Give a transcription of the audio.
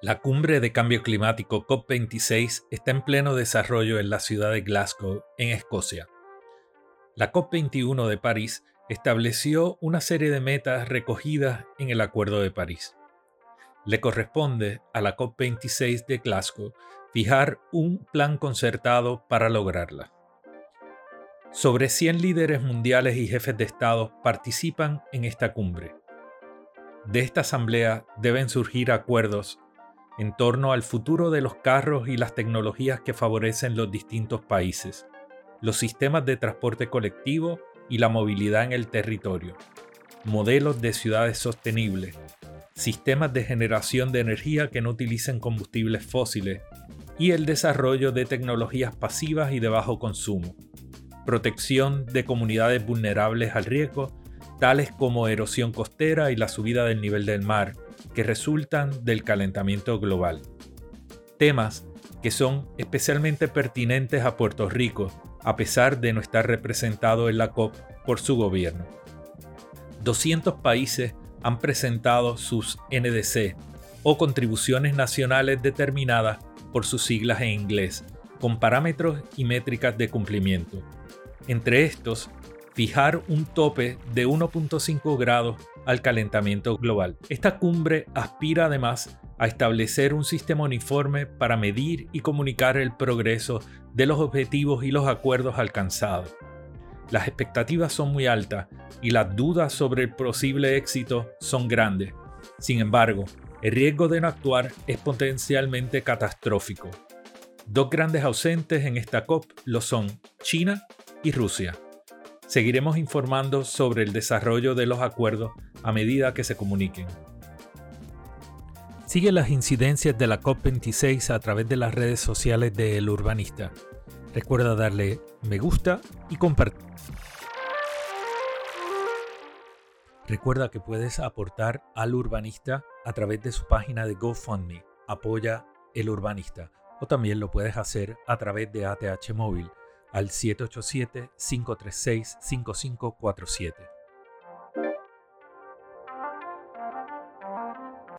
La cumbre de cambio climático COP26 está en pleno desarrollo en la ciudad de Glasgow, en Escocia. La COP21 de París estableció una serie de metas recogidas en el Acuerdo de París. Le corresponde a la COP26 de Glasgow fijar un plan concertado para lograrla. Sobre 100 líderes mundiales y jefes de Estado participan en esta cumbre. De esta asamblea deben surgir acuerdos en torno al futuro de los carros y las tecnologías que favorecen los distintos países, los sistemas de transporte colectivo y la movilidad en el territorio, modelos de ciudades sostenibles, sistemas de generación de energía que no utilicen combustibles fósiles. Y el desarrollo de tecnologías pasivas y de bajo consumo, protección de comunidades vulnerables al riesgo, tales como erosión costera y la subida del nivel del mar, que resultan del calentamiento global. Temas que son especialmente pertinentes a Puerto Rico, a pesar de no estar representado en la COP por su gobierno. 200 países han presentado sus NDC o contribuciones nacionales determinadas por sus siglas en inglés, con parámetros y métricas de cumplimiento. Entre estos, fijar un tope de 1.5 grados al calentamiento global. Esta cumbre aspira además a establecer un sistema uniforme para medir y comunicar el progreso de los objetivos y los acuerdos alcanzados. Las expectativas son muy altas y las dudas sobre el posible éxito son grandes. Sin embargo, el riesgo de no actuar es potencialmente catastrófico. Dos grandes ausentes en esta COP lo son China y Rusia. Seguiremos informando sobre el desarrollo de los acuerdos a medida que se comuniquen. Sigue las incidencias de la COP26 a través de las redes sociales de El Urbanista. Recuerda darle me gusta y compartir. Recuerda que puedes aportar al urbanista a través de su página de GoFundMe, apoya el urbanista, o también lo puedes hacer a través de ATH Móvil al 787-536-5547.